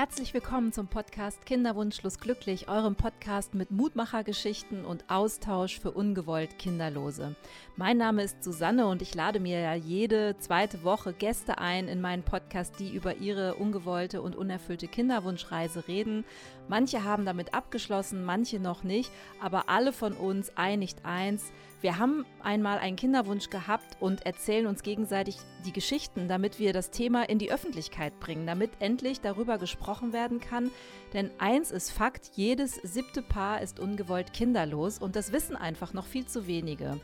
Herzlich willkommen zum Podcast Kinderwunschlos glücklich, eurem Podcast mit Mutmachergeschichten und Austausch für ungewollt Kinderlose. Mein Name ist Susanne und ich lade mir ja jede zweite Woche Gäste ein in meinen Podcast, die über ihre ungewollte und unerfüllte Kinderwunschreise reden. Manche haben damit abgeschlossen, manche noch nicht, aber alle von uns einigt eins, wir haben einmal einen Kinderwunsch gehabt und erzählen uns gegenseitig die Geschichten, damit wir das Thema in die Öffentlichkeit bringen, damit endlich darüber gesprochen werden kann. Denn eins ist Fakt, jedes siebte Paar ist ungewollt kinderlos und das wissen einfach noch viel zu wenige.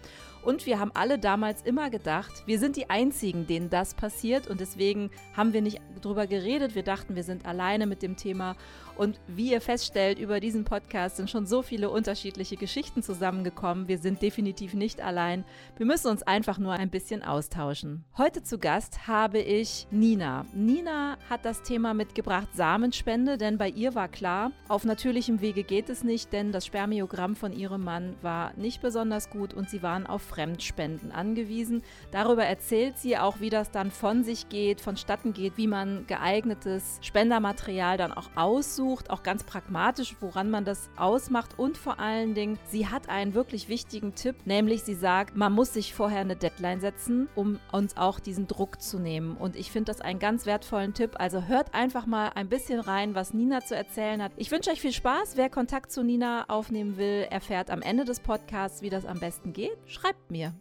Und wir haben alle damals immer gedacht, wir sind die Einzigen, denen das passiert. Und deswegen haben wir nicht drüber geredet. Wir dachten, wir sind alleine mit dem Thema. Und wie ihr feststellt, über diesen Podcast sind schon so viele unterschiedliche Geschichten zusammengekommen. Wir sind definitiv nicht allein. Wir müssen uns einfach nur ein bisschen austauschen. Heute zu Gast habe ich Nina. Nina hat das Thema mitgebracht Samenspende, denn bei ihr war klar, auf natürlichem Wege geht es nicht, denn das Spermiogramm von ihrem Mann war nicht besonders gut und sie waren auf Fremdspenden angewiesen. Darüber erzählt sie auch, wie das dann von sich geht, vonstatten geht, wie man geeignetes Spendermaterial dann auch aussucht, auch ganz pragmatisch, woran man das ausmacht und vor allen Dingen, sie hat einen wirklich wichtigen Tipp, nämlich sie sagt, man muss sich vorher eine Deadline setzen, um uns auch diesen Druck zu nehmen. Und ich finde das einen ganz wertvollen Tipp. Also hört einfach mal ein bisschen rein, was Nina zu erzählen hat. Ich wünsche euch viel Spaß. Wer Kontakt zu Nina aufnehmen will, erfährt am Ende des Podcasts, wie das am besten geht. Schreibt mir.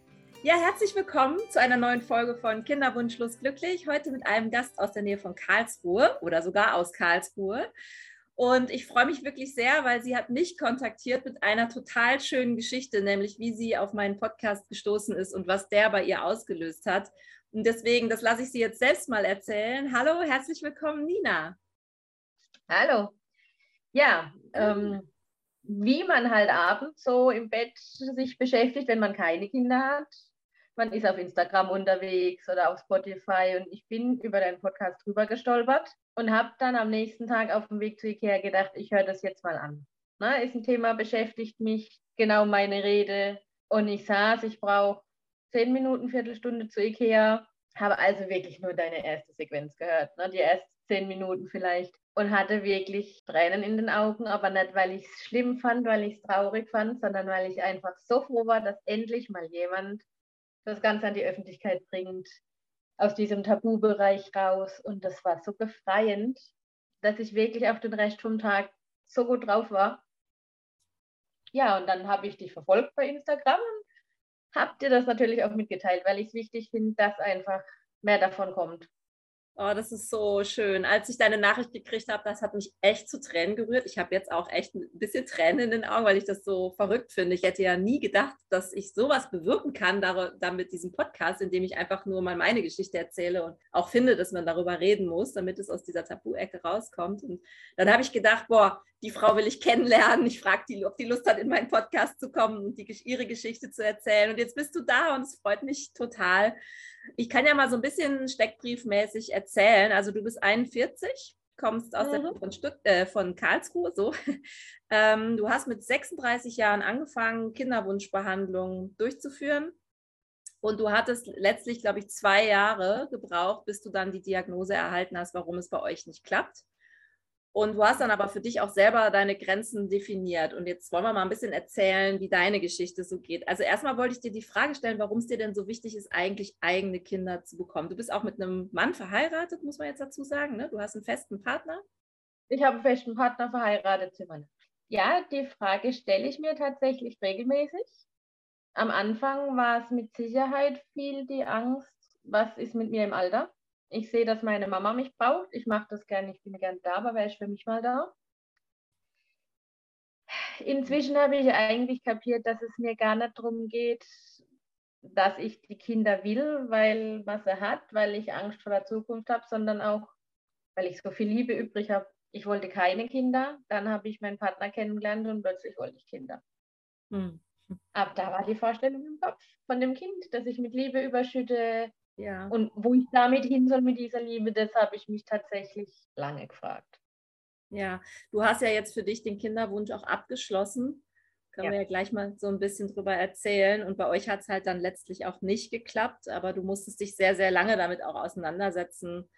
Ja, herzlich willkommen zu einer neuen Folge von Kinderwunschlos glücklich. Heute mit einem Gast aus der Nähe von Karlsruhe oder sogar aus Karlsruhe. Und ich freue mich wirklich sehr, weil sie hat mich kontaktiert mit einer total schönen Geschichte, nämlich wie sie auf meinen Podcast gestoßen ist und was der bei ihr ausgelöst hat. Und deswegen, das lasse ich sie jetzt selbst mal erzählen. Hallo, herzlich willkommen, Nina. Hallo. Ja, ähm, wie man halt abends so im Bett sich beschäftigt, wenn man keine Kinder hat. Man ist auf Instagram unterwegs oder auf Spotify und ich bin über deinen Podcast drüber gestolpert und habe dann am nächsten Tag auf dem Weg zu Ikea gedacht, ich höre das jetzt mal an. Na, ist ein Thema, beschäftigt mich, genau meine Rede. Und ich saß, ich brauche zehn Minuten, Viertelstunde zu Ikea, habe also wirklich nur deine erste Sequenz gehört, ne? die ersten zehn Minuten vielleicht und hatte wirklich Tränen in den Augen, aber nicht, weil ich es schlimm fand, weil ich es traurig fand, sondern weil ich einfach so froh war, dass endlich mal jemand das Ganze an die Öffentlichkeit bringt, aus diesem Tabubereich raus. Und das war so befreiend, dass ich wirklich auf den Rest vom Tag so gut drauf war. Ja, und dann habe ich dich verfolgt bei Instagram und habe dir das natürlich auch mitgeteilt, weil ich es wichtig finde, dass einfach mehr davon kommt. Oh, das ist so schön. Als ich deine Nachricht gekriegt habe, das hat mich echt zu Tränen gerührt. Ich habe jetzt auch echt ein bisschen Tränen in den Augen, weil ich das so verrückt finde. Ich hätte ja nie gedacht, dass ich sowas bewirken kann, da, da mit diesem Podcast, in dem ich einfach nur mal meine Geschichte erzähle und auch finde, dass man darüber reden muss, damit es aus dieser Tabu-Ecke rauskommt. Und dann habe ich gedacht, boah, die Frau will ich kennenlernen. Ich frage die, ob die Lust hat, in meinen Podcast zu kommen und die, ihre Geschichte zu erzählen. Und jetzt bist du da und es freut mich total. Ich kann ja mal so ein bisschen steckbriefmäßig erzählen. Also du bist 41, kommst aus mhm. der, von, Stutt äh, von Karlsruhe, so. Ähm, du hast mit 36 Jahren angefangen, Kinderwunschbehandlungen durchzuführen. Und du hattest letztlich, glaube ich, zwei Jahre gebraucht, bis du dann die Diagnose erhalten hast, warum es bei euch nicht klappt. Und du hast dann aber für dich auch selber deine Grenzen definiert. Und jetzt wollen wir mal ein bisschen erzählen, wie deine Geschichte so geht. Also erstmal wollte ich dir die Frage stellen, warum es dir denn so wichtig ist, eigentlich eigene Kinder zu bekommen. Du bist auch mit einem Mann verheiratet, muss man jetzt dazu sagen. Ne? Du hast einen festen Partner. Ich habe einen festen Partner verheiratet, Zimmermann. Ja, die Frage stelle ich mir tatsächlich regelmäßig. Am Anfang war es mit Sicherheit viel die Angst, was ist mit mir im Alter? Ich sehe, dass meine Mama mich braucht. Ich mache das gerne, ich bin gerne da, aber wäre ich für mich mal da. Inzwischen habe ich eigentlich kapiert, dass es mir gar nicht darum geht, dass ich die Kinder will, weil was er hat, weil ich Angst vor der Zukunft habe, sondern auch, weil ich so viel Liebe übrig habe. Ich wollte keine Kinder, dann habe ich meinen Partner kennengelernt und plötzlich wollte ich Kinder. Hm. Ab da war die Vorstellung im Kopf von dem Kind, dass ich mit Liebe überschütte, ja. Und wo ich damit hin soll mit dieser Liebe, das habe ich mich tatsächlich lange gefragt. Ja, du hast ja jetzt für dich den Kinderwunsch auch abgeschlossen. Können ja. wir ja gleich mal so ein bisschen drüber erzählen. Und bei euch hat es halt dann letztlich auch nicht geklappt, aber du musstest dich sehr, sehr lange damit auch auseinandersetzen,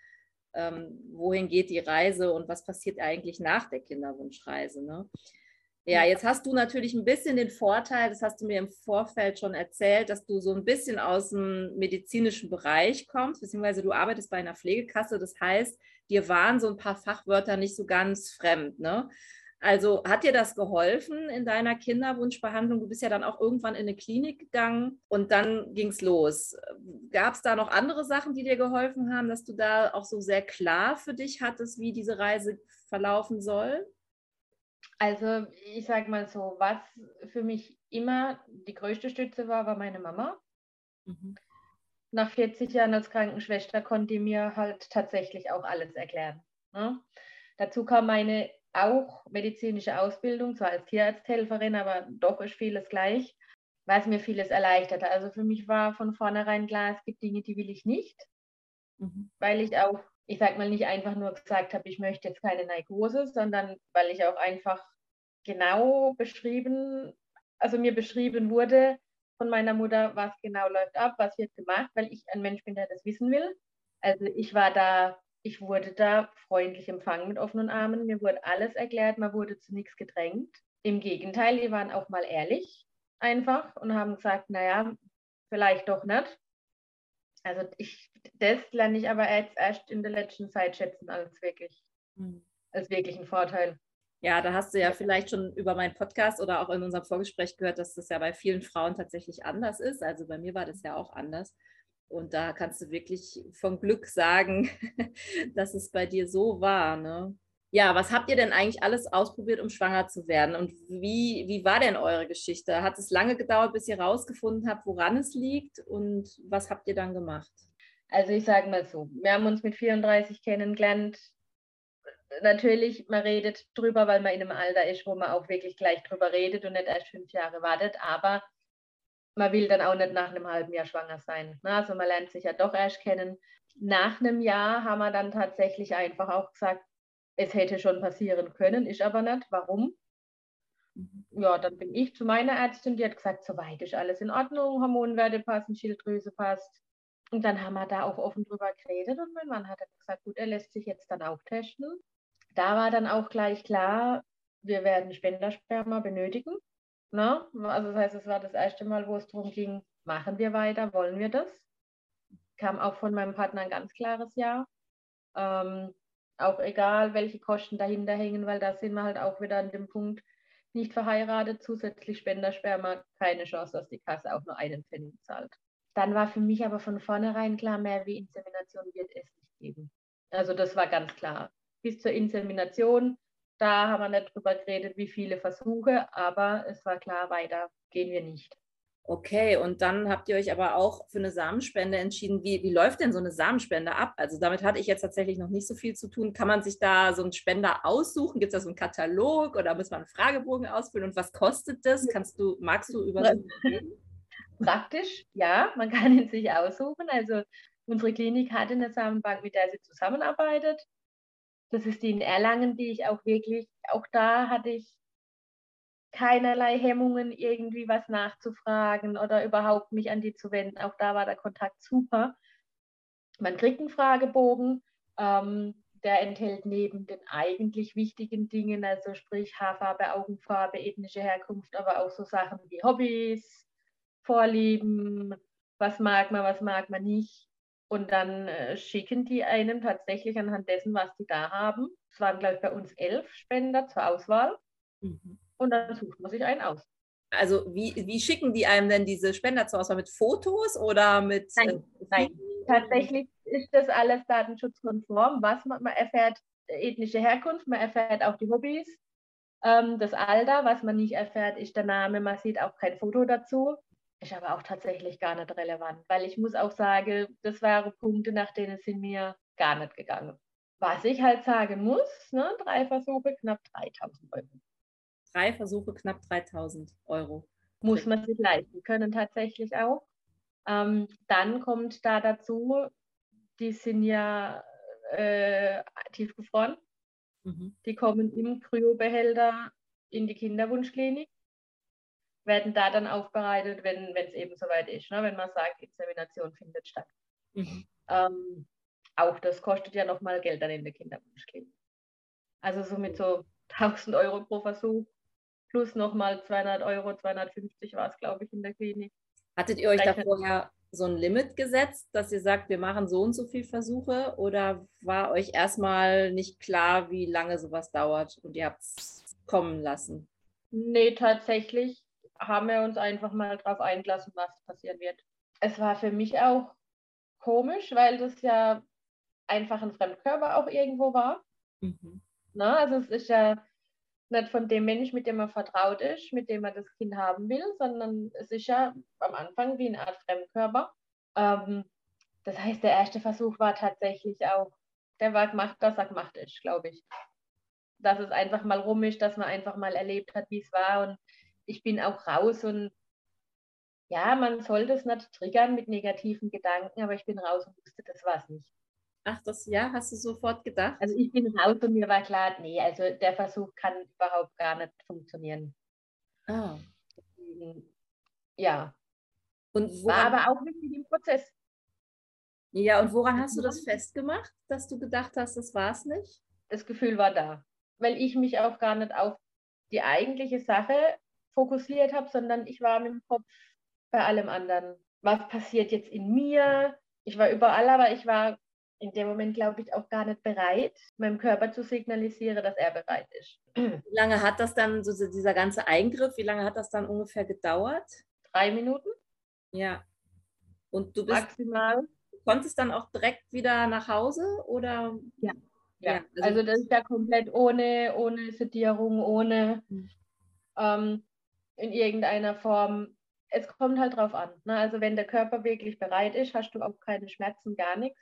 ähm, wohin geht die Reise und was passiert eigentlich nach der Kinderwunschreise. Ne? Ja, jetzt hast du natürlich ein bisschen den Vorteil, das hast du mir im Vorfeld schon erzählt, dass du so ein bisschen aus dem medizinischen Bereich kommst, beziehungsweise du arbeitest bei einer Pflegekasse. Das heißt, dir waren so ein paar Fachwörter nicht so ganz fremd. Ne? Also hat dir das geholfen in deiner Kinderwunschbehandlung? Du bist ja dann auch irgendwann in eine Klinik gegangen und dann ging es los. Gab es da noch andere Sachen, die dir geholfen haben, dass du da auch so sehr klar für dich hattest, wie diese Reise verlaufen soll? Also ich sage mal so, was für mich immer die größte Stütze war, war meine Mama. Mhm. Nach 40 Jahren als Krankenschwester konnte die mir halt tatsächlich auch alles erklären. Ne? Dazu kam meine auch medizinische Ausbildung, zwar als Tierarzthelferin, aber doch ist vieles gleich, was mir vieles erleichterte. Also für mich war von vornherein klar, es gibt Dinge, die will ich nicht, mhm. weil ich auch ich sag mal, nicht einfach nur gesagt habe, ich möchte jetzt keine Neigose, sondern weil ich auch einfach genau beschrieben, also mir beschrieben wurde von meiner Mutter, was genau läuft ab, was wird gemacht, weil ich ein Mensch bin, der das wissen will. Also ich war da, ich wurde da freundlich empfangen mit offenen Armen, mir wurde alles erklärt, man wurde zu nichts gedrängt. Im Gegenteil, die waren auch mal ehrlich einfach und haben gesagt, naja, vielleicht doch nicht. Also ich, das lerne ich aber jetzt erst in der letzten Zeit schätzen als wirklich, mhm. als wirklichen Vorteil. Ja, da hast du ja vielleicht schon über meinen Podcast oder auch in unserem Vorgespräch gehört, dass das ja bei vielen Frauen tatsächlich anders ist. Also bei mir war das ja auch anders. Und da kannst du wirklich von Glück sagen, dass es bei dir so war. Ne? Ja, was habt ihr denn eigentlich alles ausprobiert, um schwanger zu werden? Und wie, wie war denn eure Geschichte? Hat es lange gedauert, bis ihr herausgefunden habt, woran es liegt? Und was habt ihr dann gemacht? Also ich sage mal so, wir haben uns mit 34 kennengelernt. Natürlich, man redet drüber, weil man in einem Alter ist, wo man auch wirklich gleich drüber redet und nicht erst fünf Jahre wartet. Aber man will dann auch nicht nach einem halben Jahr schwanger sein. Also man lernt sich ja doch erst kennen. Nach einem Jahr haben wir dann tatsächlich einfach auch gesagt, es hätte schon passieren können, ist aber nicht. Warum? Mhm. Ja, dann bin ich zu meiner Ärztin, die hat gesagt, soweit ist alles in Ordnung, Hormonwerte passen, Schilddrüse passt. Und dann haben wir da auch offen drüber geredet und mein Mann hat dann gesagt, gut, er lässt sich jetzt dann auch testen. Da war dann auch gleich klar, wir werden Spendersperma benötigen. Ne? Also das heißt, es war das erste Mal, wo es darum ging, machen wir weiter, wollen wir das? Kam auch von meinem Partner ein ganz klares Ja. Ähm, auch egal, welche Kosten dahinter hängen, weil da sind wir halt auch wieder an dem Punkt, nicht verheiratet, zusätzlich Spendersperma, keine Chance, dass die Kasse auch nur einen Pfennig zahlt. Dann war für mich aber von vornherein klar, mehr wie Insemination wird es nicht geben. Also das war ganz klar. Bis zur Insemination, da haben wir nicht drüber geredet, wie viele Versuche, aber es war klar, weiter gehen wir nicht. Okay, und dann habt ihr euch aber auch für eine Samenspende entschieden. Wie, wie läuft denn so eine Samenspende ab? Also damit hatte ich jetzt tatsächlich noch nicht so viel zu tun. Kann man sich da so einen Spender aussuchen? Gibt es da so einen Katalog oder muss man einen Fragebogen ausfüllen? Und was kostet das? Kannst du, magst du über Praktisch, ja, man kann ihn sich aussuchen. Also unsere Klinik hat eine Samenbank, mit der sie zusammenarbeitet. Das ist die in Erlangen, die ich auch wirklich, auch da hatte ich keinerlei Hemmungen, irgendwie was nachzufragen oder überhaupt mich an die zu wenden. Auch da war der Kontakt super. Man kriegt einen Fragebogen, ähm, der enthält neben den eigentlich wichtigen Dingen, also sprich Haarfarbe, Augenfarbe, ethnische Herkunft, aber auch so Sachen wie Hobbys, Vorlieben, was mag man, was mag man nicht. Und dann äh, schicken die einem tatsächlich anhand dessen, was die da haben. Es waren, glaube ich, bei uns elf Spender zur Auswahl. Mhm und dann sucht man sich einen aus. Also wie, wie schicken die einem denn diese Spender zur Auswahl? Mit Fotos oder mit... Nein, äh, nein. tatsächlich ist das alles datenschutzkonform. Was man, man erfährt, ethnische Herkunft, man erfährt auch die Hobbys, ähm, das Alter, was man nicht erfährt, ist der Name, man sieht auch kein Foto dazu. Ist aber auch tatsächlich gar nicht relevant, weil ich muss auch sagen, das waren Punkte, nach denen sind mir gar nicht gegangen. Was ich halt sagen muss, ne, drei Versuche, knapp 3000 Euro drei Versuche knapp 3000 Euro. Muss man sich leisten können tatsächlich auch. Ähm, dann kommt da dazu, die sind ja äh, tiefgefroren. Mhm. Die kommen im Kryobehälter in die Kinderwunschklinik, werden da dann aufbereitet, wenn es eben soweit ist, ne? wenn man sagt, Insemination findet statt. Mhm. Ähm, auch das kostet ja nochmal Geld dann in der Kinderwunschklinik. Also so mit so 1000 Euro pro Versuch plus nochmal 200 Euro, 250 war es, glaube ich, in der Klinik. Hattet ihr euch da vorher so ein Limit gesetzt, dass ihr sagt, wir machen so und so viele Versuche? Oder war euch erstmal nicht klar, wie lange sowas dauert und ihr habt es kommen lassen? Nee, tatsächlich haben wir uns einfach mal darauf eingelassen, was passieren wird. Es war für mich auch komisch, weil das ja einfach ein Fremdkörper auch irgendwo war. Mhm. Na, also es ist ja nicht von dem Mensch, mit dem man vertraut ist, mit dem man das Kind haben will, sondern es ist ja am Anfang wie eine Art Fremdkörper. Ähm, das heißt, der erste Versuch war tatsächlich auch, der war gemacht, dass er gemacht ist, glaube ich. Dass es einfach mal rum ist, dass man einfach mal erlebt hat, wie es war. Und ich bin auch raus und ja, man sollte es nicht triggern mit negativen Gedanken, aber ich bin raus und wusste, das war es nicht. Ach, das ja, hast du sofort gedacht? Also ich bin raus und mir war klar, nee, also der Versuch kann überhaupt gar nicht funktionieren. Ah. Ja. Und woran, war aber auch wichtig im Prozess. Ja, und woran hast du das festgemacht, dass du gedacht hast, das war es nicht? Das Gefühl war da, weil ich mich auch gar nicht auf die eigentliche Sache fokussiert habe, sondern ich war mit dem Kopf bei allem anderen. Was passiert jetzt in mir? Ich war überall, aber ich war in dem Moment, glaube ich, auch gar nicht bereit, meinem Körper zu signalisieren, dass er bereit ist. Wie lange hat das dann, so dieser ganze Eingriff, wie lange hat das dann ungefähr gedauert? Drei Minuten. Ja. Und du bist. Maximal. Du konntest dann auch direkt wieder nach Hause oder? Ja. Ja, ja also, also, das ist ja komplett ohne, ohne Sedierung, ohne mhm. ähm, in irgendeiner Form. Es kommt halt drauf an. Ne? Also wenn der Körper wirklich bereit ist, hast du auch keine Schmerzen, gar nichts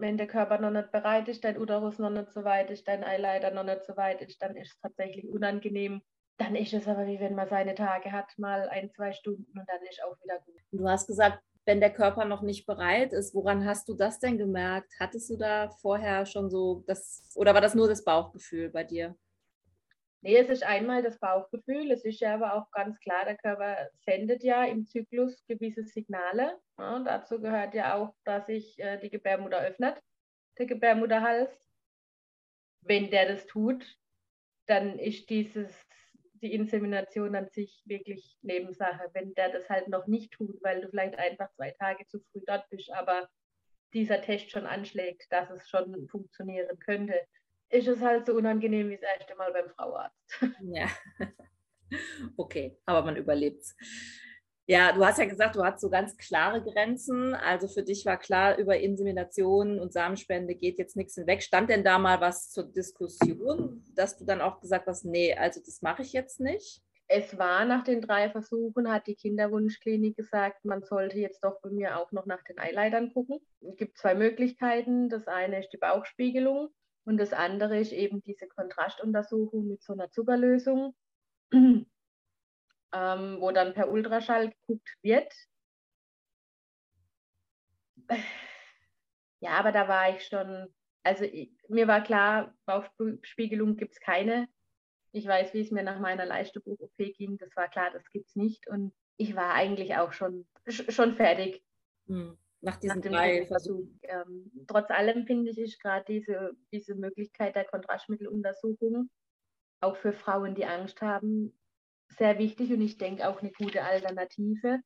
wenn der Körper noch nicht bereit ist, dein Uterus noch nicht so weit ist, dein Eileiter noch nicht so weit ist, dann ist es tatsächlich unangenehm. Dann ist es aber wie wenn man seine Tage hat, mal ein, zwei Stunden und dann ist auch wieder gut. Du hast gesagt, wenn der Körper noch nicht bereit ist, woran hast du das denn gemerkt? Hattest du da vorher schon so das, oder war das nur das Bauchgefühl bei dir? Nee, es ist einmal das Bauchgefühl, es ist ja aber auch ganz klar, der Körper sendet ja im Zyklus gewisse Signale. Ja, und dazu gehört ja auch, dass sich äh, die Gebärmutter öffnet, der Gebärmutterhals. Wenn der das tut, dann ist dieses, die Insemination an sich wirklich Nebensache. Wenn der das halt noch nicht tut, weil du vielleicht einfach zwei Tage zu früh dort bist, aber dieser Test schon anschlägt, dass es schon funktionieren könnte, ist es halt so unangenehm wie das erste Mal beim Frauarzt. Ja. Okay, aber man überlebt es. Ja, du hast ja gesagt, du hast so ganz klare Grenzen. Also für dich war klar, über Insemination und Samenspende geht jetzt nichts hinweg. Stand denn da mal was zur Diskussion, dass du dann auch gesagt hast, nee, also das mache ich jetzt nicht? Es war nach den drei Versuchen, hat die Kinderwunschklinik gesagt, man sollte jetzt doch bei mir auch noch nach den Eileitern gucken. Es gibt zwei Möglichkeiten. Das eine ist die Bauchspiegelung. Und das andere ist eben diese Kontrastuntersuchung mit so einer Zuckerlösung, ähm, wo dann per Ultraschall geguckt wird. Ja, aber da war ich schon, also ich, mir war klar, Bauchspiegelung gibt es keine. Ich weiß, wie es mir nach meiner Leichtebuch-OP ging. Das war klar, das gibt es nicht. Und ich war eigentlich auch schon, schon fertig. Hm nach diesen nach drei Versuchen. Ähm, trotz allem finde ich, gerade diese, diese Möglichkeit der Kontrastmitteluntersuchung auch für Frauen, die Angst haben, sehr wichtig und ich denke auch eine gute Alternative.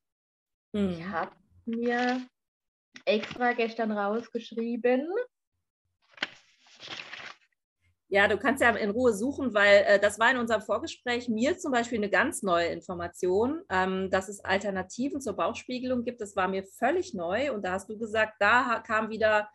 Hm. Ich habe mir extra gestern rausgeschrieben, ja, du kannst ja in Ruhe suchen, weil äh, das war in unserem Vorgespräch mir zum Beispiel eine ganz neue Information, ähm, dass es Alternativen zur Bauchspiegelung gibt. Das war mir völlig neu und da hast du gesagt, da kam wieder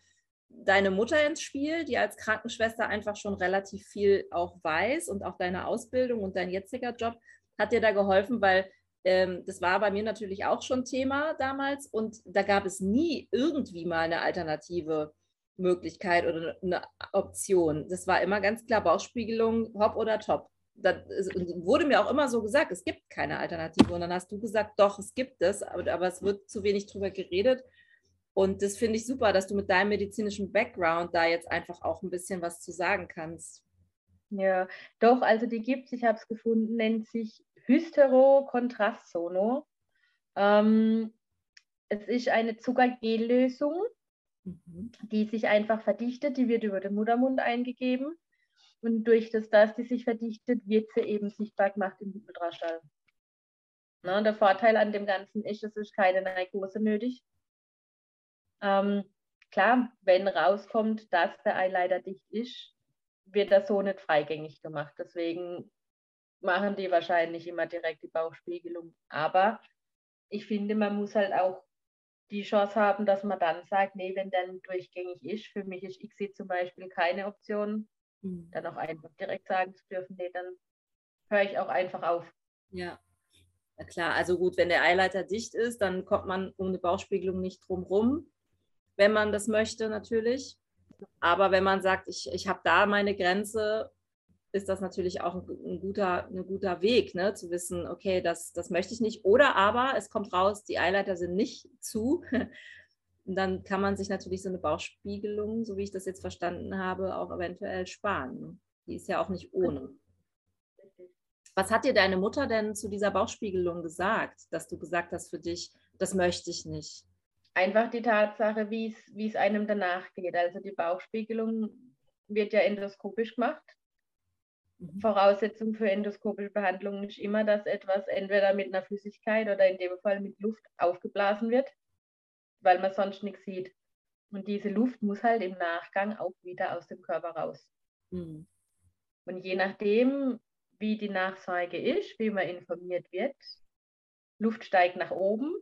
deine Mutter ins Spiel, die als Krankenschwester einfach schon relativ viel auch weiß und auch deine Ausbildung und dein jetziger Job hat dir da geholfen, weil ähm, das war bei mir natürlich auch schon Thema damals und da gab es nie irgendwie mal eine Alternative Möglichkeit oder eine Option. Das war immer ganz klar Bauchspiegelung, hopp oder top. Das wurde mir auch immer so gesagt, es gibt keine Alternative. Und dann hast du gesagt, doch, es gibt es, aber, es wird zu wenig drüber geredet. Und das finde ich super, dass du mit deinem medizinischen Background da jetzt einfach auch ein bisschen was zu sagen kannst. Ja, doch, also die gibt es, ich habe es gefunden, nennt sich Hystero-Kontrastsono. Ähm, es ist eine Zuckergellösung mhm. die sich einfach verdichtet, die wird über den Muttermund eingegeben. Und durch das, dass die sich verdichtet, wird sie eben sichtbar gemacht im Ultraschall. Na, der Vorteil an dem Ganzen ist, es ist keine Narkose nötig. Ähm, klar, wenn rauskommt, dass der Eileiter dicht ist, wird das so nicht freigängig gemacht. Deswegen machen die wahrscheinlich immer direkt die Bauchspiegelung. Aber ich finde, man muss halt auch die Chance haben, dass man dann sagt, nee, wenn der durchgängig ist, für mich ist XC zum Beispiel keine Option, mhm. dann auch einfach direkt sagen zu dürfen, nee, dann höre ich auch einfach auf. Ja. ja. klar, also gut, wenn der Eileiter dicht ist, dann kommt man um eine Bauchspiegelung nicht drum rum, wenn man das möchte natürlich. Aber wenn man sagt, ich, ich habe da meine Grenze ist das natürlich auch ein, guter, ein guter Weg, ne? zu wissen, okay, das, das möchte ich nicht. Oder aber es kommt raus, die Eileiter sind nicht zu. Und dann kann man sich natürlich so eine Bauchspiegelung, so wie ich das jetzt verstanden habe, auch eventuell sparen. Ne? Die ist ja auch nicht ohne. Was hat dir deine Mutter denn zu dieser Bauchspiegelung gesagt, dass du gesagt hast für dich, das möchte ich nicht? Einfach die Tatsache, wie es einem danach geht. Also die Bauchspiegelung wird ja endoskopisch gemacht. Mhm. Voraussetzung für endoskopische Behandlungen ist immer, dass etwas entweder mit einer Flüssigkeit oder in dem Fall mit Luft aufgeblasen wird, weil man sonst nichts sieht. Und diese Luft muss halt im Nachgang auch wieder aus dem Körper raus. Mhm. Und je nachdem, wie die Nachsorge ist, wie man informiert wird, Luft steigt nach oben.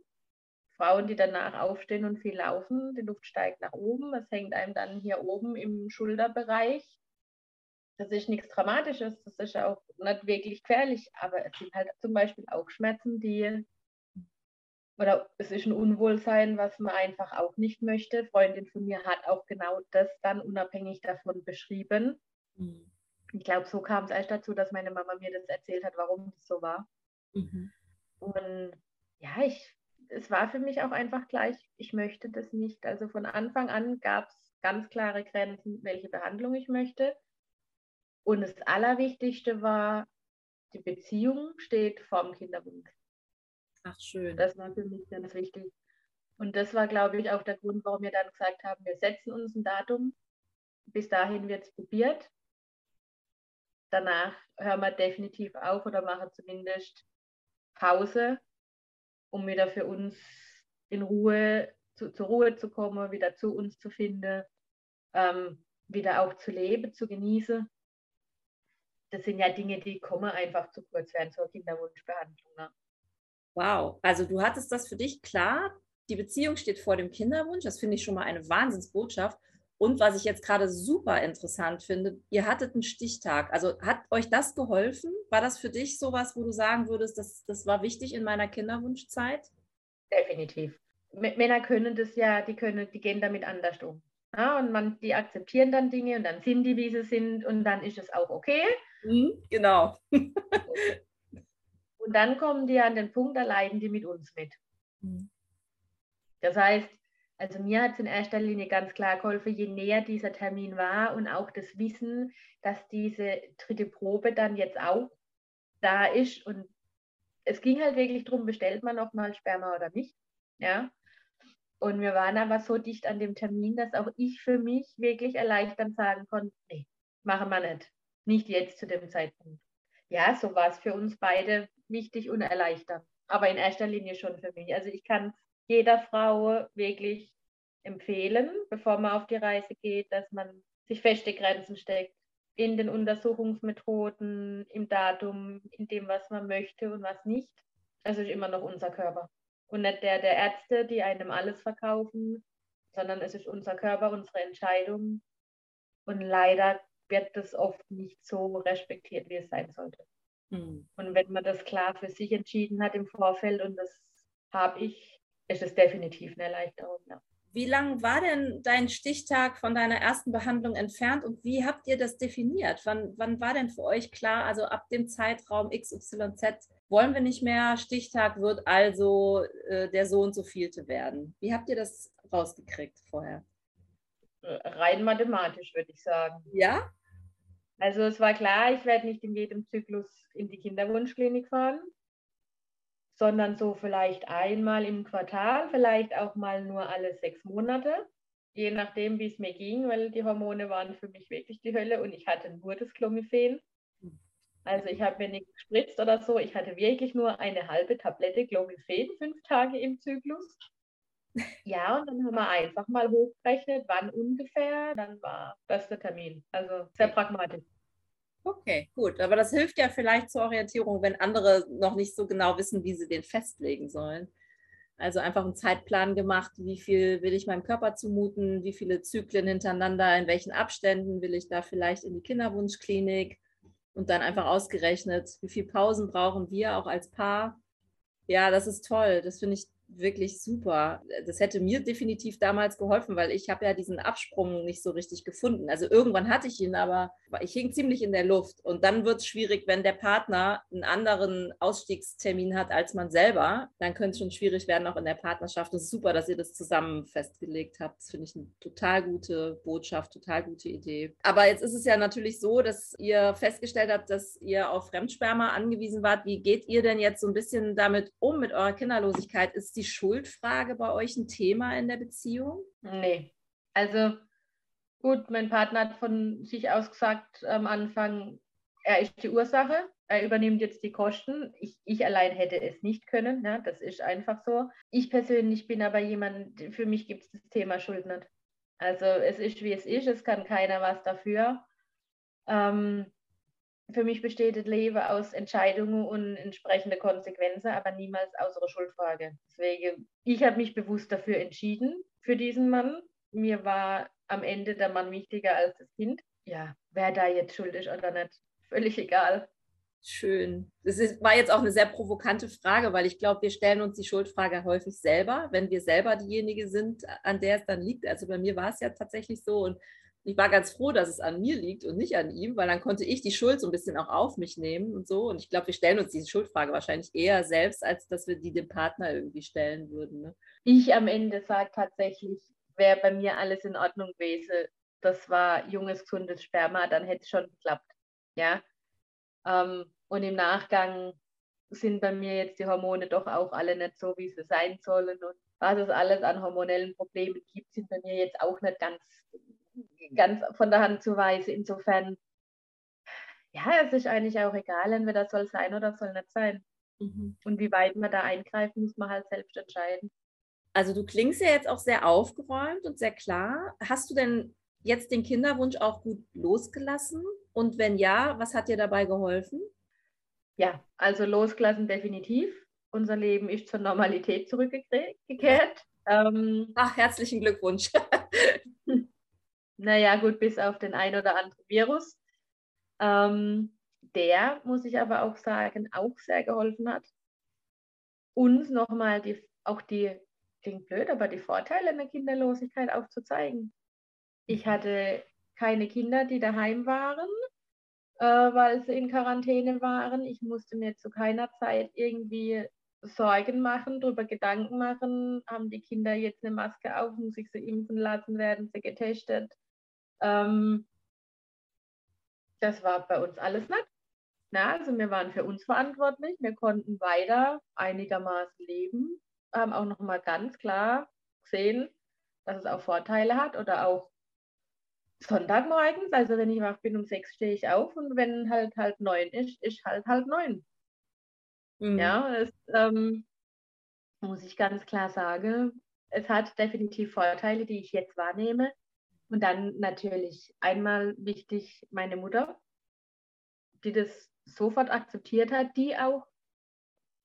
Frauen, die danach aufstehen und viel laufen, die Luft steigt nach oben. Es hängt einem dann hier oben im Schulterbereich das ist nichts Dramatisches, das ist auch nicht wirklich gefährlich, aber es sind halt zum Beispiel auch Schmerzen, die oder es ist ein Unwohlsein, was man einfach auch nicht möchte. Freundin von mir hat auch genau das dann unabhängig davon beschrieben. Mhm. Ich glaube, so kam es erst dazu, dass meine Mama mir das erzählt hat, warum das so war. Mhm. Und ja, ich, es war für mich auch einfach gleich, ich möchte das nicht. Also von Anfang an gab es ganz klare Grenzen, welche Behandlung ich möchte. Und das Allerwichtigste war, die Beziehung steht vorm Kinderwunsch. Ach, schön. Das war für mich ganz wichtig. Und das war, glaube ich, auch der Grund, warum wir dann gesagt haben, wir setzen uns ein Datum. Bis dahin wird es probiert. Danach hören wir definitiv auf oder machen zumindest Pause, um wieder für uns in Ruhe zu, zur Ruhe zu kommen, wieder zu uns zu finden, ähm, wieder auch zu leben, zu genießen das sind ja Dinge, die kommen einfach zu kurz während zur Kinderwunschbehandlung. Ne? Wow, also du hattest das für dich klar, die Beziehung steht vor dem Kinderwunsch, das finde ich schon mal eine Wahnsinnsbotschaft. Und was ich jetzt gerade super interessant finde, ihr hattet einen Stichtag. Also hat euch das geholfen? War das für dich sowas, wo du sagen würdest, das, das war wichtig in meiner Kinderwunschzeit? Definitiv. Männer können das ja, die können, die gehen damit anders um. Ja, und man, die akzeptieren dann Dinge und dann sind die, wie sie sind und dann ist es auch okay. Mhm, genau. und dann kommen die an den Punkt, da leiden die mit uns mit. Mhm. Das heißt, also mir hat es in erster Linie ganz klar geholfen, je näher dieser Termin war und auch das Wissen, dass diese dritte Probe dann jetzt auch da ist. Und es ging halt wirklich darum, bestellt man noch mal Sperma oder nicht. Ja. Und wir waren aber so dicht an dem Termin, dass auch ich für mich wirklich erleichternd sagen konnte, nee, machen wir nicht. Nicht jetzt zu dem Zeitpunkt. Ja, so war es für uns beide wichtig und erleichternd. Aber in erster Linie schon für mich. Also ich kann jeder Frau wirklich empfehlen, bevor man auf die Reise geht, dass man sich feste Grenzen steckt in den Untersuchungsmethoden, im Datum, in dem, was man möchte und was nicht. Es ist immer noch unser Körper und nicht der der Ärzte, die einem alles verkaufen, sondern es ist unser Körper, unsere Entscheidung. Und leider wird das oft nicht so respektiert, wie es sein sollte. Mhm. Und wenn man das klar für sich entschieden hat im Vorfeld, und das habe ich, ist es definitiv eine Erleichterung. Ja. Wie lang war denn dein Stichtag von deiner ersten Behandlung entfernt und wie habt ihr das definiert? Wann, wann war denn für euch klar, also ab dem Zeitraum XYZ wollen wir nicht mehr, Stichtag wird also äh, der so und so vielte werden. Wie habt ihr das rausgekriegt vorher? Äh, rein mathematisch, würde ich sagen. Ja? Also es war klar, ich werde nicht in jedem Zyklus in die Kinderwunschklinik fahren, sondern so vielleicht einmal im Quartal, vielleicht auch mal nur alle sechs Monate. je nachdem, wie es mir ging, weil die Hormone waren für mich wirklich die Hölle und ich hatte nur das Clomiphen. Also ich habe mir nichts gespritzt oder so. Ich hatte wirklich nur eine halbe Tablette Clomiphen, fünf Tage im Zyklus. Ja, und dann haben wir einfach mal hochgerechnet, wann ungefähr. Dann war das der Termin. Also sehr pragmatisch. Okay, gut. Aber das hilft ja vielleicht zur Orientierung, wenn andere noch nicht so genau wissen, wie sie den festlegen sollen. Also einfach einen Zeitplan gemacht, wie viel will ich meinem Körper zumuten, wie viele Zyklen hintereinander, in welchen Abständen will ich da vielleicht in die Kinderwunschklinik und dann einfach ausgerechnet, wie viele Pausen brauchen wir auch als Paar. Ja, das ist toll. Das finde ich wirklich super. Das hätte mir definitiv damals geholfen, weil ich habe ja diesen Absprung nicht so richtig gefunden. Also irgendwann hatte ich ihn, aber ich hing ziemlich in der Luft. Und dann wird es schwierig, wenn der Partner einen anderen Ausstiegstermin hat als man selber. Dann könnte es schon schwierig werden, auch in der Partnerschaft. Es ist super, dass ihr das zusammen festgelegt habt. Das finde ich eine total gute Botschaft, total gute Idee. Aber jetzt ist es ja natürlich so, dass ihr festgestellt habt, dass ihr auf Fremdsperma angewiesen wart. Wie geht ihr denn jetzt so ein bisschen damit um mit eurer Kinderlosigkeit? Ist die Schuldfrage bei euch ein Thema in der Beziehung? Nee. Also gut, mein Partner hat von sich aus gesagt am Anfang, er ist die Ursache, er übernimmt jetzt die Kosten. Ich, ich allein hätte es nicht können, ne? das ist einfach so. Ich persönlich bin aber jemand, für mich gibt es das Thema Schuld nicht. Also es ist, wie es ist, es kann keiner was dafür. Ähm, für mich besteht das Leben aus Entscheidungen und entsprechende Konsequenzen, aber niemals aus einer Schuldfrage. Deswegen, ich habe mich bewusst dafür entschieden, für diesen Mann. Mir war am Ende der Mann wichtiger als das Kind. Ja, wer da jetzt schuld ist oder nicht, völlig egal. Schön. Das ist, war jetzt auch eine sehr provokante Frage, weil ich glaube, wir stellen uns die Schuldfrage häufig selber, wenn wir selber diejenige sind, an der es dann liegt. Also bei mir war es ja tatsächlich so und ich war ganz froh, dass es an mir liegt und nicht an ihm, weil dann konnte ich die Schuld so ein bisschen auch auf mich nehmen und so. Und ich glaube, wir stellen uns diese Schuldfrage wahrscheinlich eher selbst, als dass wir die dem Partner irgendwie stellen würden. Ne? Ich am Ende sage tatsächlich, wäre bei mir alles in Ordnung gewesen. Das war junges, gesundes Sperma, dann hätte es schon geklappt. Ja. Ähm, und im Nachgang sind bei mir jetzt die Hormone doch auch alle nicht so, wie sie sein sollen. Und was es alles an hormonellen Problemen gibt, sind bei mir jetzt auch nicht ganz ganz von der Hand zu weisen. Insofern, ja, es ist eigentlich auch egal, entweder soll sein oder soll nicht sein. Mhm. Und wie weit man da eingreift, muss man halt selbst entscheiden. Also du klingst ja jetzt auch sehr aufgeräumt und sehr klar. Hast du denn jetzt den Kinderwunsch auch gut losgelassen? Und wenn ja, was hat dir dabei geholfen? Ja, also losgelassen definitiv. Unser Leben ist zur Normalität zurückgekehrt. Ähm, Ach, herzlichen Glückwunsch. Naja, gut, bis auf den ein oder anderen Virus. Ähm, der, muss ich aber auch sagen, auch sehr geholfen hat. Uns nochmal die, auch die, klingt blöd, aber die Vorteile der Kinderlosigkeit aufzuzeigen. Ich hatte keine Kinder, die daheim waren, äh, weil sie in Quarantäne waren. Ich musste mir zu keiner Zeit irgendwie Sorgen machen, darüber Gedanken machen, haben die Kinder jetzt eine Maske auf, muss ich sie impfen lassen, werden sie getestet. Ähm, das war bei uns alles nicht. Na, also wir waren für uns verantwortlich, wir konnten weiter einigermaßen leben, haben auch nochmal ganz klar gesehen, dass es auch Vorteile hat oder auch Sonntagmorgens, also wenn ich wach bin um sechs stehe ich auf und wenn halt halb neun ist, ist halt halb neun. Mhm. Ja, das ähm, muss ich ganz klar sagen. Es hat definitiv Vorteile, die ich jetzt wahrnehme. Und dann natürlich einmal wichtig meine Mutter, die das sofort akzeptiert hat, die auch,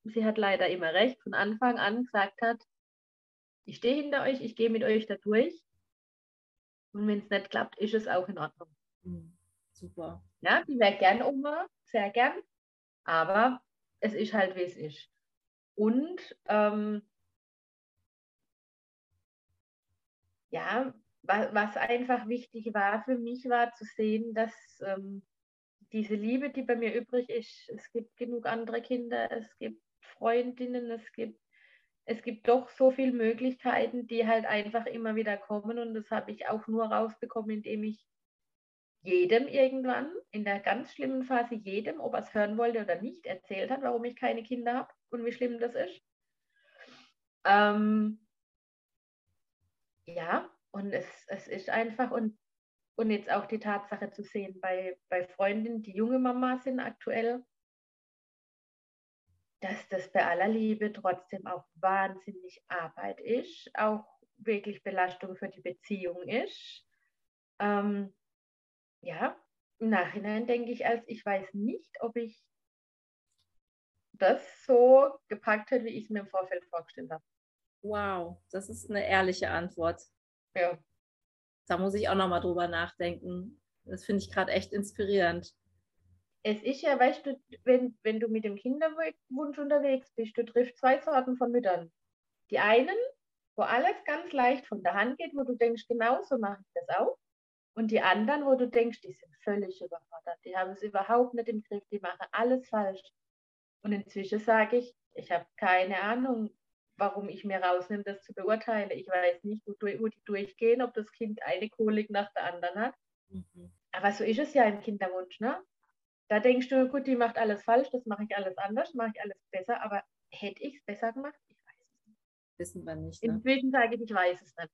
sie hat leider immer recht, von Anfang an gesagt hat, ich stehe hinter euch, ich gehe mit euch da durch. Und wenn es nicht klappt, ist es auch in Ordnung. Mhm. Super. Ja, die wäre gern Oma, sehr gern. Aber es ist halt, wie es ist. Und ähm, ja, was einfach wichtig war für mich, war zu sehen, dass ähm, diese Liebe, die bei mir übrig ist, es gibt genug andere Kinder, es gibt Freundinnen, es gibt, es gibt doch so viele Möglichkeiten, die halt einfach immer wieder kommen. Und das habe ich auch nur rausbekommen, indem ich jedem irgendwann in der ganz schlimmen Phase jedem, ob er es hören wollte oder nicht, erzählt hat, warum ich keine Kinder habe und wie schlimm das ist. Ähm, ja, Und es, es ist einfach, und, und jetzt auch die Tatsache zu sehen bei, bei Freundinnen, die junge Mama sind aktuell, dass das bei aller Liebe trotzdem auch wahnsinnig Arbeit ist, auch wirklich Belastung für die Beziehung ist. Ähm, ja, im Nachhinein denke ich, als ich weiß nicht, ob ich das so gepackt hätte, wie ich es mir im Vorfeld vorgestellt habe. Wow, das ist eine ehrliche Antwort. Ja. Da muss ich auch nochmal drüber nachdenken. Das finde ich gerade echt inspirierend. Es ist ja, weißt du, wenn, wenn du mit dem Kinderwunsch unterwegs bist, du triffst zwei Sorten von Müttern. Die einen, wo alles ganz leicht von der Hand geht, wo du denkst, genauso mache ich das auch. Und die anderen, wo du denkst, die sind völlig überfordert, die haben es überhaupt nicht im Griff, die machen alles falsch. Und inzwischen sage ich, ich habe keine Ahnung, warum ich mir rausnehme, das zu beurteilen. Ich weiß nicht, wo, wo die durchgehen, ob das Kind eine Kolik nach der anderen hat. Mhm. Aber so ist es ja im Kinderwunsch, ne? Da denkst du, gut, die macht alles falsch, das mache ich alles anders, mache ich alles besser, aber hätte ich es besser gemacht? Ich weiß es nicht. Wissen wir nicht. Ne? Inzwischen sage ich, ich weiß es nicht.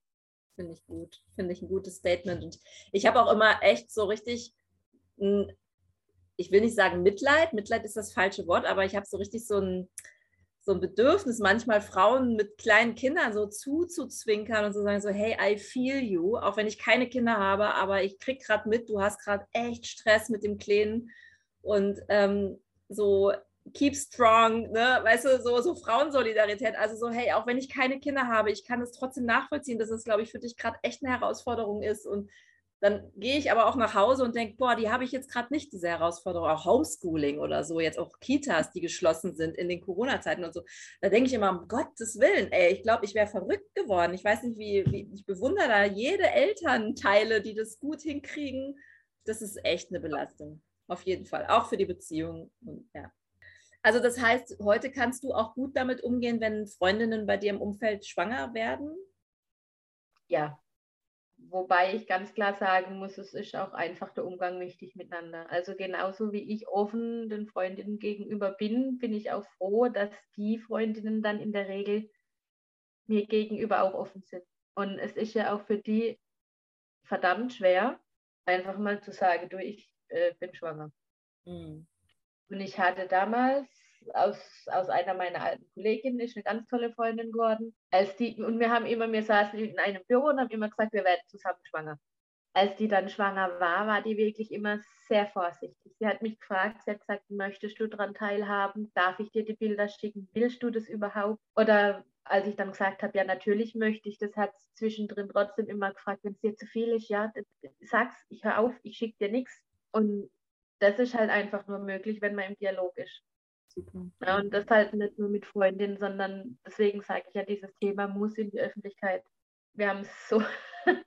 Finde ich gut. Finde ich ein gutes Statement. Und ich habe auch immer echt so richtig ich will nicht sagen Mitleid, Mitleid ist das falsche Wort, aber ich habe so richtig so ein, so ein Bedürfnis, manchmal Frauen mit kleinen Kindern so zuzuzwinkern und zu sagen, so, hey, I feel you, auch wenn ich keine Kinder habe, aber ich krieg gerade mit, du hast gerade echt Stress mit dem Kleinen und ähm, so keep strong, ne? weißt du, so, so Frauensolidarität, also so, hey, auch wenn ich keine Kinder habe, ich kann es trotzdem nachvollziehen, dass es, glaube ich, für dich gerade echt eine Herausforderung ist und dann gehe ich aber auch nach Hause und denke, boah, die habe ich jetzt gerade nicht, diese Herausforderung, auch Homeschooling oder so, jetzt auch Kitas, die geschlossen sind in den Corona-Zeiten und so. Da denke ich immer, um Gottes Willen, ey, ich glaube, ich wäre verrückt geworden. Ich weiß nicht, wie, wie, ich bewundere da jede Elternteile, die das gut hinkriegen. Das ist echt eine Belastung, auf jeden Fall, auch für die Beziehung. Und, ja. Also das heißt, heute kannst du auch gut damit umgehen, wenn Freundinnen bei dir im Umfeld schwanger werden? Ja, Wobei ich ganz klar sagen muss, es ist auch einfach der Umgang wichtig miteinander. Also genauso wie ich offen den Freundinnen gegenüber bin, bin ich auch froh, dass die Freundinnen dann in der Regel mir gegenüber auch offen sind. Und es ist ja auch für die verdammt schwer, einfach mal zu sagen, du, ich äh, bin schwanger. Mhm. Und ich hatte damals aus, aus einer meiner alten Kolleginnen, ist eine ganz tolle Freundin geworden. Als die, und wir haben immer, wir saßen in einem Büro und haben immer gesagt, wir werden zusammen schwanger. Als die dann schwanger war, war die wirklich immer sehr vorsichtig. Sie hat mich gefragt, sie hat gesagt, möchtest du daran teilhaben? Darf ich dir die Bilder schicken? Willst du das überhaupt? Oder als ich dann gesagt habe, ja, natürlich möchte ich, das hat zwischendrin trotzdem immer gefragt, wenn es dir zu viel ist, ja, sag's, ich höre auf, ich schicke dir nichts. Und das ist halt einfach nur möglich, wenn man im Dialog ist. Super. Ja, und das halt nicht nur mit Freundinnen, sondern deswegen sage ich ja, dieses Thema muss in die Öffentlichkeit. Wir haben so,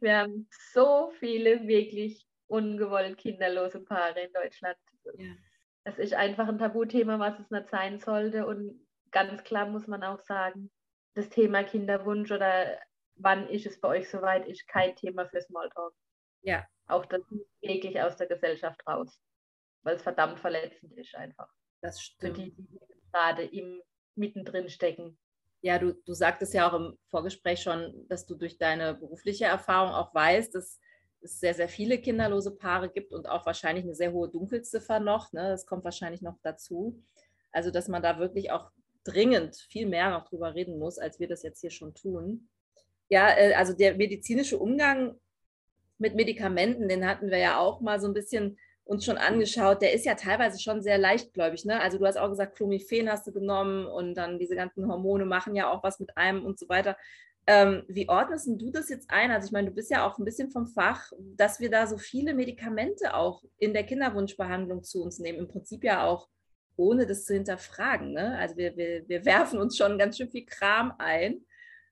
wir haben so viele wirklich ungewollt kinderlose Paare in Deutschland. Ja. Das ist einfach ein Tabuthema, was es nicht sein sollte. Und ganz klar muss man auch sagen, das Thema Kinderwunsch oder wann ist es bei euch soweit, ist kein Thema für Smalltalk. Ja. Auch das muss wirklich aus der Gesellschaft raus, weil es verdammt verletzend ist einfach. Das stimmt. Für die, die gerade im, mittendrin stecken. Ja, du, du sagtest ja auch im Vorgespräch schon, dass du durch deine berufliche Erfahrung auch weißt, dass es sehr, sehr viele kinderlose Paare gibt und auch wahrscheinlich eine sehr hohe Dunkelziffer noch. Ne? Das kommt wahrscheinlich noch dazu. Also, dass man da wirklich auch dringend viel mehr noch drüber reden muss, als wir das jetzt hier schon tun. Ja, äh, also der medizinische Umgang mit Medikamenten, den hatten wir ja auch mal so ein bisschen uns schon angeschaut, der ist ja teilweise schon sehr leichtgläubig. Ne? Also du hast auch gesagt, Clomiphen hast du genommen und dann diese ganzen Hormone machen ja auch was mit einem und so weiter. Ähm, wie ordnest du das jetzt ein? Also ich meine, du bist ja auch ein bisschen vom Fach, dass wir da so viele Medikamente auch in der Kinderwunschbehandlung zu uns nehmen. Im Prinzip ja auch ohne das zu hinterfragen. Ne? Also wir, wir, wir werfen uns schon ganz schön viel Kram ein,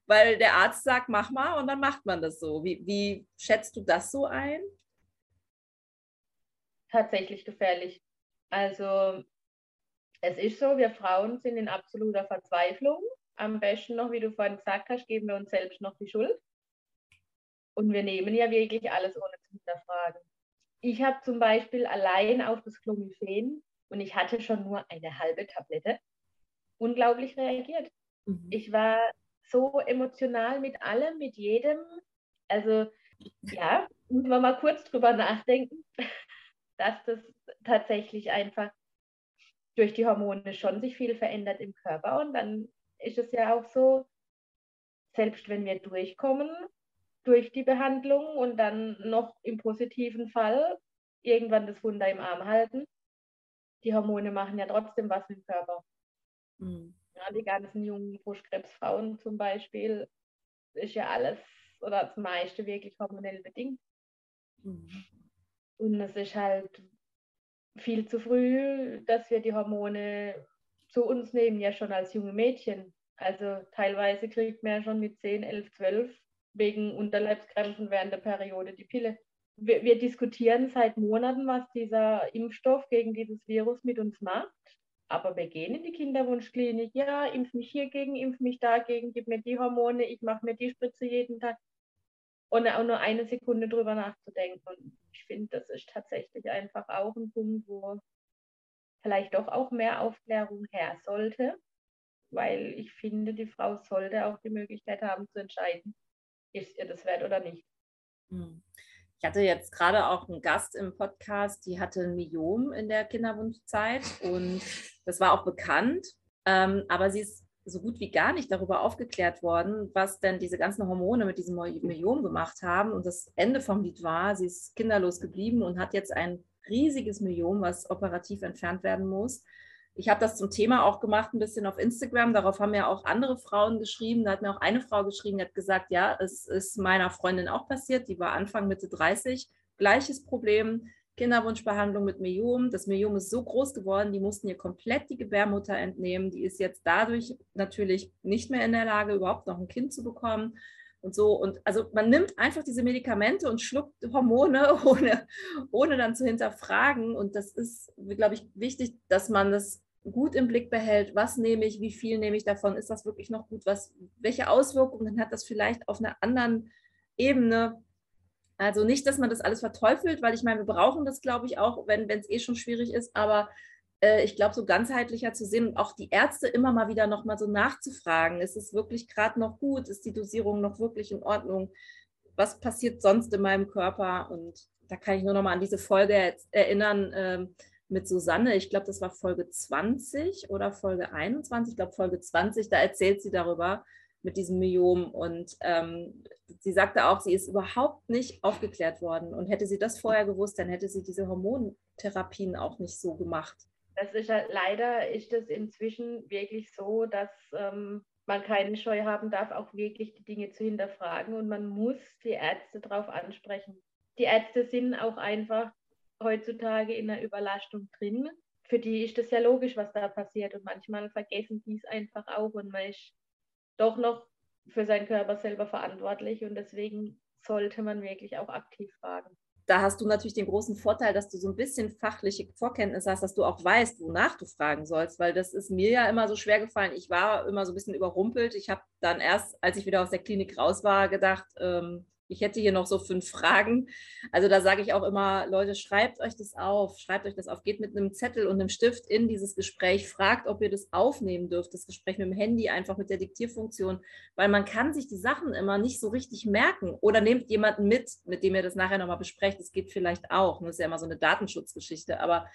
weil der Arzt sagt, mach mal und dann macht man das so. Wie, wie schätzt du das so ein? Tatsächlich gefährlich. Also es ist so, wir Frauen sind in absoluter Verzweiflung. Am besten noch, wie du vorhin gesagt hast, geben wir uns selbst noch die Schuld. Und wir nehmen ja wirklich alles ohne zu hinterfragen. Ich habe zum Beispiel allein auf das Clomiphen und ich hatte schon nur eine halbe Tablette unglaublich reagiert. Mhm. Ich war so emotional mit allem, mit jedem Also ja, muss man mal kurz drüber nachdenken, dass das tatsächlich einfach durch die Hormone schon sich viel verändert im Körper. Und dann ist es ja auch so, selbst wenn wir durchkommen durch die Behandlung und dann noch im positiven Fall irgendwann das Wunder im Arm halten, die Hormone machen ja trotzdem was im Körper. Mhm. Ja, die ganzen jungen Brustkrebsfrauen zum Beispiel, ist ja alles oder das meiste wirklich hormonell bedingt. Mhm. Und es ist halt viel zu früh, dass wir die Hormone zu uns nehmen, ja schon als junge Mädchen. Also teilweise kriegt man ja schon mit 10, 11, 12 wegen Unterleibskrämpfen während der Periode die Pille. Wir, wir diskutieren seit Monaten, was dieser Impfstoff gegen dieses Virus mit uns macht. Aber wir gehen in die Kinderwunschklinik. Ja, impf mich hiergegen, impf mich dagegen, gib mir die Hormone, ich mache mir die Spritze jeden Tag. Ohne auch nur eine Sekunde drüber nachzudenken. Und ich finde, das ist tatsächlich einfach auch ein Punkt, wo vielleicht doch auch mehr Aufklärung her sollte. Weil ich finde, die Frau sollte auch die Möglichkeit haben zu entscheiden, ist ihr das wert oder nicht. Hm. Ich hatte jetzt gerade auch einen Gast im Podcast, die hatte ein Myom in der Kinderwunschzeit und das war auch bekannt. Ähm, aber sie ist so gut wie gar nicht darüber aufgeklärt worden, was denn diese ganzen Hormone mit diesem Myom gemacht haben. Und das Ende vom Lied war, sie ist kinderlos geblieben und hat jetzt ein riesiges Myom, was operativ entfernt werden muss. Ich habe das zum Thema auch gemacht, ein bisschen auf Instagram. Darauf haben ja auch andere Frauen geschrieben. Da hat mir auch eine Frau geschrieben, die hat gesagt, ja, es ist meiner Freundin auch passiert. Die war Anfang, Mitte 30. Gleiches Problem. Kinderwunschbehandlung mit Myom. Das Myom ist so groß geworden, die mussten ihr komplett die Gebärmutter entnehmen. Die ist jetzt dadurch natürlich nicht mehr in der Lage, überhaupt noch ein Kind zu bekommen. Und so, und also man nimmt einfach diese Medikamente und schluckt Hormone, ohne, ohne dann zu hinterfragen. Und das ist, glaube ich, wichtig, dass man das gut im Blick behält, was nehme ich, wie viel nehme ich davon, ist das wirklich noch gut, was, welche Auswirkungen hat das vielleicht auf einer anderen Ebene. Also nicht, dass man das alles verteufelt, weil ich meine, wir brauchen das, glaube ich, auch, wenn es eh schon schwierig ist, aber äh, ich glaube, so ganzheitlicher zu sehen und auch die Ärzte immer mal wieder nochmal so nachzufragen, ist es wirklich gerade noch gut, ist die Dosierung noch wirklich in Ordnung, was passiert sonst in meinem Körper? Und da kann ich nur nochmal an diese Folge erinnern, äh, mit Susanne, ich glaube, das war Folge 20 oder Folge 21, ich glaube Folge 20, da erzählt sie darüber mit diesem Myom und ähm, sie sagte auch, sie ist überhaupt nicht aufgeklärt worden und hätte sie das vorher gewusst, dann hätte sie diese Hormontherapien auch nicht so gemacht. Das ist ja, leider ist es inzwischen wirklich so, dass ähm, man keine Scheu haben darf, auch wirklich die Dinge zu hinterfragen und man muss die Ärzte darauf ansprechen. Die Ärzte sind auch einfach heutzutage in der Überlastung drin. Für die ist das ja logisch, was da passiert. Und manchmal vergessen die es einfach auch und man ist doch noch für seinen Körper selber verantwortlich. Und deswegen sollte man wirklich auch aktiv fragen. Da hast du natürlich den großen Vorteil, dass du so ein bisschen fachliche Vorkenntnisse hast, dass du auch weißt, wonach du fragen sollst, weil das ist mir ja immer so schwer gefallen. Ich war immer so ein bisschen überrumpelt. Ich habe dann erst, als ich wieder aus der Klinik raus war, gedacht, ähm, ich hätte hier noch so fünf Fragen. Also da sage ich auch immer, Leute, schreibt euch das auf, schreibt euch das auf, geht mit einem Zettel und einem Stift in dieses Gespräch, fragt, ob ihr das aufnehmen dürft, das Gespräch mit dem Handy, einfach mit der Diktierfunktion, weil man kann sich die Sachen immer nicht so richtig merken. Oder nehmt jemanden mit, mit dem ihr das nachher nochmal besprecht. Das geht vielleicht auch. Das ist ja immer so eine Datenschutzgeschichte, aber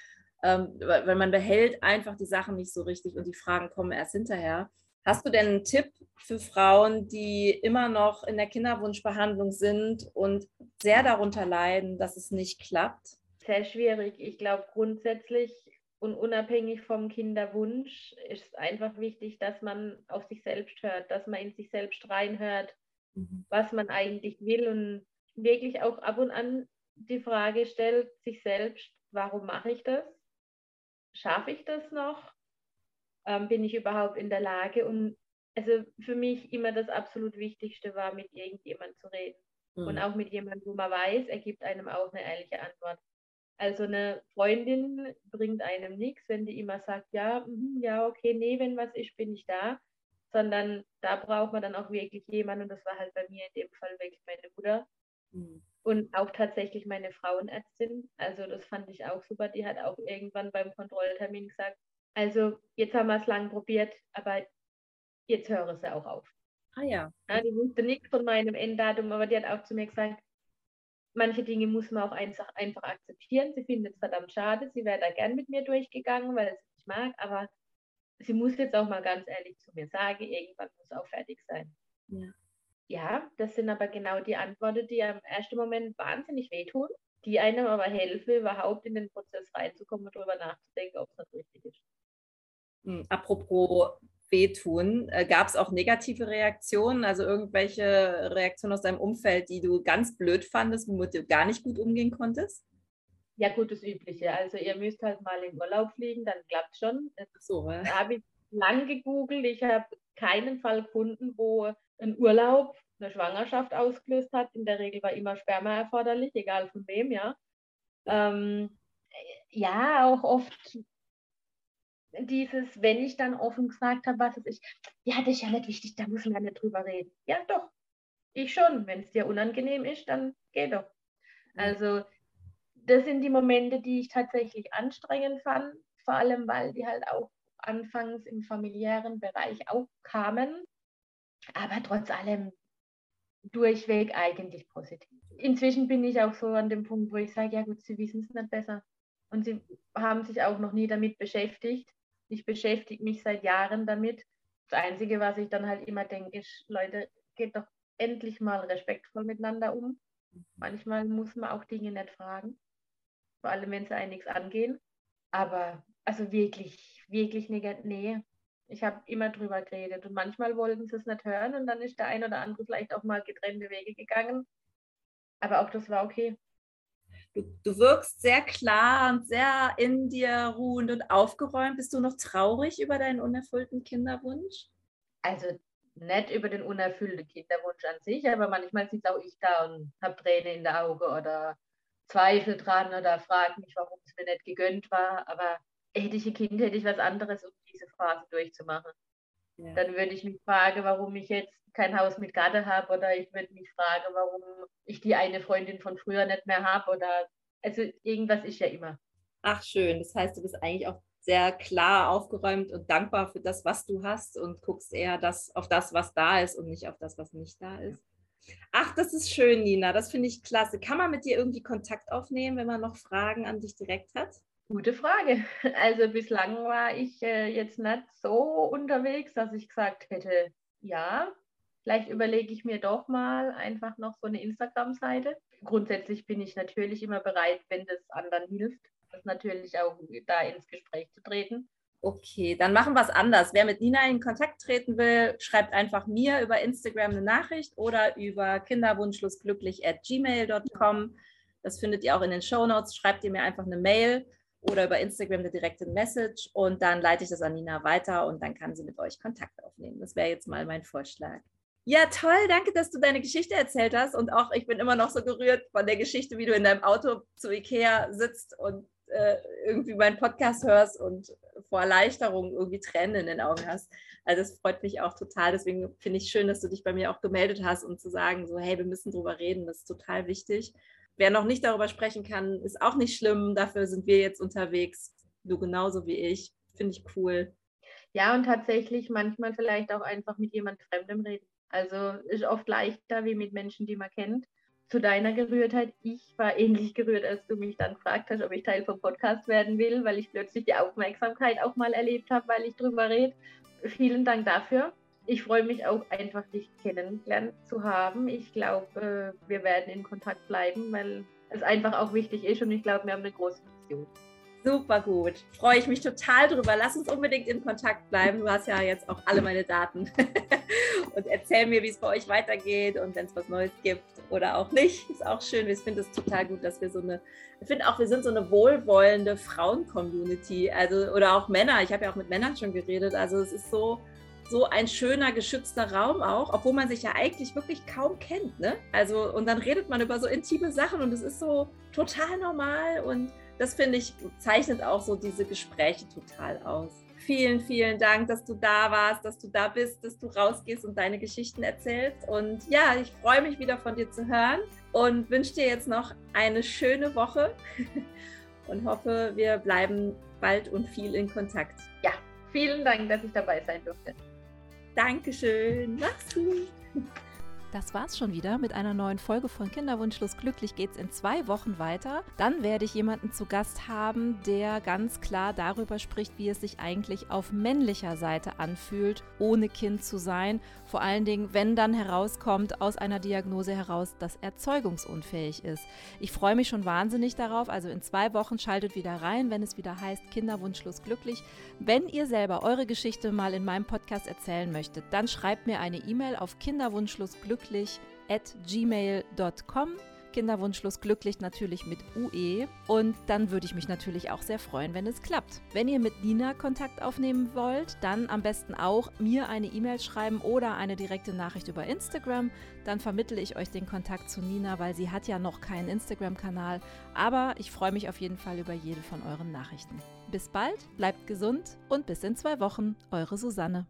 ähm, weil man behält einfach die Sachen nicht so richtig und die Fragen kommen erst hinterher. Hast du denn einen Tipp für Frauen, die immer noch in der Kinderwunschbehandlung sind und sehr darunter leiden, dass es nicht klappt? Sehr schwierig. Ich glaube grundsätzlich und unabhängig vom Kinderwunsch ist es einfach wichtig, dass man auf sich selbst hört, dass man in sich selbst reinhört, mhm. was man eigentlich will und wirklich auch ab und an die Frage stellt, sich selbst, warum mache ich das? Schaffe ich das noch? Ähm, bin ich überhaupt in der Lage? Und also für mich immer das absolut Wichtigste war, mit irgendjemandem zu reden. Mhm. Und auch mit jemandem, wo man weiß, er gibt einem auch eine ehrliche Antwort. Also eine Freundin bringt einem nichts, wenn die immer sagt, ja, mh, ja, okay, nee, wenn was ist, bin ich da. Sondern da braucht man dann auch wirklich jemanden, und das war halt bei mir in dem Fall wirklich meine Mutter. Mhm. Und auch tatsächlich meine Frauenärztin. Also das fand ich auch super. Die hat auch irgendwann beim Kontrolltermin gesagt, also jetzt haben wir es lang probiert, aber jetzt höre es ja auch auf. Ah ja. ja die wusste nichts von meinem Enddatum, aber die hat auch zu mir gesagt, manche Dinge muss man auch einfach, einfach akzeptieren. Sie findet es verdammt schade. Sie wäre da gern mit mir durchgegangen, weil sie mich mag, aber sie muss jetzt auch mal ganz ehrlich zu mir sagen, irgendwann muss auch fertig sein. Ja. ja, das sind aber genau die Antworten, die im ersten Moment wahnsinnig wehtun, die einem aber helfen, überhaupt in den Prozess reinzukommen und darüber nachzudenken, ob es noch richtig ist. Hm, apropos wehtun. Äh, Gab es auch negative Reaktionen, also irgendwelche Reaktionen aus deinem Umfeld, die du ganz blöd fandest, womit du gar nicht gut umgehen konntest? Ja, gut, das Übliche. Also ihr müsst halt mal in Urlaub fliegen, dann klappt schon. So, ja. Da habe ich lang gegoogelt. Ich habe keinen Fall gefunden, wo ein Urlaub eine Schwangerschaft ausgelöst hat. In der Regel war immer Sperma erforderlich, egal von wem, ja. Ähm, ja, auch oft dieses, wenn ich dann offen gesagt habe, was es ist, ja, das ist ja nicht wichtig, da muss man ja nicht drüber reden. Ja, doch, ich schon. Wenn es dir unangenehm ist, dann geh doch. Also, das sind die Momente, die ich tatsächlich anstrengend fand, vor allem, weil die halt auch anfangs im familiären Bereich auch kamen, aber trotz allem durchweg eigentlich positiv. Inzwischen bin ich auch so an dem Punkt, wo ich sage, ja gut, sie wissen es nicht besser. Und sie haben sich auch noch nie damit beschäftigt. Ich beschäftige mich seit Jahren damit. Das Einzige, was ich dann halt immer denke, ist, Leute, geht doch endlich mal respektvoll miteinander um. Manchmal muss man auch Dinge nicht fragen, vor allem wenn sie einen nichts angehen. Aber also wirklich, wirklich negativ, nee. Ich habe immer drüber geredet und manchmal wollten sie es nicht hören und dann ist der ein oder andere vielleicht auch mal getrennte Wege gegangen. Aber auch das war okay. Du, du wirkst sehr klar und sehr in dir ruhend und aufgeräumt. Bist du noch traurig über deinen unerfüllten Kinderwunsch? Also nicht über den unerfüllten Kinderwunsch an sich, aber manchmal sitze auch ich da und habe Tränen in der Auge oder Zweifel dran oder frage mich, warum es mir nicht gegönnt war. Aber hätte ich ein Kind, hätte ich was anderes, um diese Phase durchzumachen. Ja. Dann würde ich mich fragen, warum ich jetzt kein Haus mit Garten habe oder ich würde mich fragen, warum ich die eine Freundin von früher nicht mehr habe oder also irgendwas ist ja immer. Ach schön, das heißt, du bist eigentlich auch sehr klar aufgeräumt und dankbar für das, was du hast und guckst eher das, auf das, was da ist und nicht auf das, was nicht da ist. Ach, das ist schön, Nina. Das finde ich klasse. Kann man mit dir irgendwie Kontakt aufnehmen, wenn man noch Fragen an dich direkt hat? Gute Frage. Also bislang war ich äh, jetzt nicht so unterwegs, dass ich gesagt hätte, ja, Vielleicht überlege ich mir doch mal einfach noch so eine Instagram-Seite. Grundsätzlich bin ich natürlich immer bereit, wenn das anderen hilft, das natürlich auch da ins Gespräch zu treten. Okay, dann machen wir es anders. Wer mit Nina in Kontakt treten will, schreibt einfach mir über Instagram eine Nachricht oder über kinderwunschlosglücklich at gmail.com. Das findet ihr auch in den Show Notes. Schreibt ihr mir einfach eine Mail oder über Instagram eine direkte Message und dann leite ich das an Nina weiter und dann kann sie mit euch Kontakt aufnehmen. Das wäre jetzt mal mein Vorschlag. Ja, toll, danke, dass du deine Geschichte erzählt hast. Und auch ich bin immer noch so gerührt von der Geschichte, wie du in deinem Auto zu Ikea sitzt und äh, irgendwie meinen Podcast hörst und vor Erleichterung irgendwie Tränen in den Augen hast. Also es freut mich auch total. Deswegen finde ich schön, dass du dich bei mir auch gemeldet hast und zu sagen, so, hey, wir müssen drüber reden, das ist total wichtig. Wer noch nicht darüber sprechen kann, ist auch nicht schlimm. Dafür sind wir jetzt unterwegs. Du genauso wie ich. Finde ich cool. Ja, und tatsächlich manchmal vielleicht auch einfach mit jemand Fremdem reden. Also ist oft leichter wie mit Menschen, die man kennt. Zu deiner Gerührtheit, ich war ähnlich gerührt, als du mich dann gefragt hast, ob ich Teil vom Podcast werden will, weil ich plötzlich die Aufmerksamkeit auch mal erlebt habe, weil ich drüber rede. Vielen Dank dafür. Ich freue mich auch einfach, dich kennengelernt zu haben. Ich glaube, äh, wir werden in Kontakt bleiben, weil es einfach auch wichtig ist und ich glaube, wir haben eine große Vision. Super gut. Freue ich mich total drüber. Lass uns unbedingt in Kontakt bleiben. Du hast ja jetzt auch alle meine Daten. und erzähl mir, wie es bei euch weitergeht und wenn es was Neues gibt oder auch nicht. Ist auch schön. Ich finde es total gut, dass wir so eine, ich finde auch, wir sind so eine wohlwollende Frauen-Community. Also, oder auch Männer. Ich habe ja auch mit Männern schon geredet. Also es ist so, so ein schöner, geschützter Raum auch, obwohl man sich ja eigentlich wirklich kaum kennt. Ne? Also, und dann redet man über so intime Sachen und es ist so total normal und das finde ich, zeichnet auch so diese Gespräche total aus. Vielen, vielen Dank, dass du da warst, dass du da bist, dass du rausgehst und deine Geschichten erzählst. Und ja, ich freue mich wieder von dir zu hören und wünsche dir jetzt noch eine schöne Woche und hoffe, wir bleiben bald und viel in Kontakt. Ja, vielen Dank, dass ich dabei sein durfte. Dankeschön. Mach's gut. Das war's schon wieder mit einer neuen Folge von Kinderwunschlos glücklich geht's in zwei Wochen weiter. Dann werde ich jemanden zu Gast haben, der ganz klar darüber spricht, wie es sich eigentlich auf männlicher Seite anfühlt, ohne Kind zu sein. Vor allen Dingen, wenn dann herauskommt aus einer Diagnose heraus, dass er zeugungsunfähig ist. Ich freue mich schon wahnsinnig darauf. Also in zwei Wochen schaltet wieder rein, wenn es wieder heißt Kinderwunschlos glücklich. Wenn ihr selber eure Geschichte mal in meinem Podcast erzählen möchtet, dann schreibt mir eine E-Mail auf kinderwunschlosglücklich glücklich at gmail.com. Kinderwunschlos glücklich natürlich mit UE. Und dann würde ich mich natürlich auch sehr freuen, wenn es klappt. Wenn ihr mit Nina Kontakt aufnehmen wollt, dann am besten auch mir eine E-Mail schreiben oder eine direkte Nachricht über Instagram. Dann vermittle ich euch den Kontakt zu Nina, weil sie hat ja noch keinen Instagram-Kanal. Aber ich freue mich auf jeden Fall über jede von euren Nachrichten. Bis bald, bleibt gesund und bis in zwei Wochen. Eure Susanne.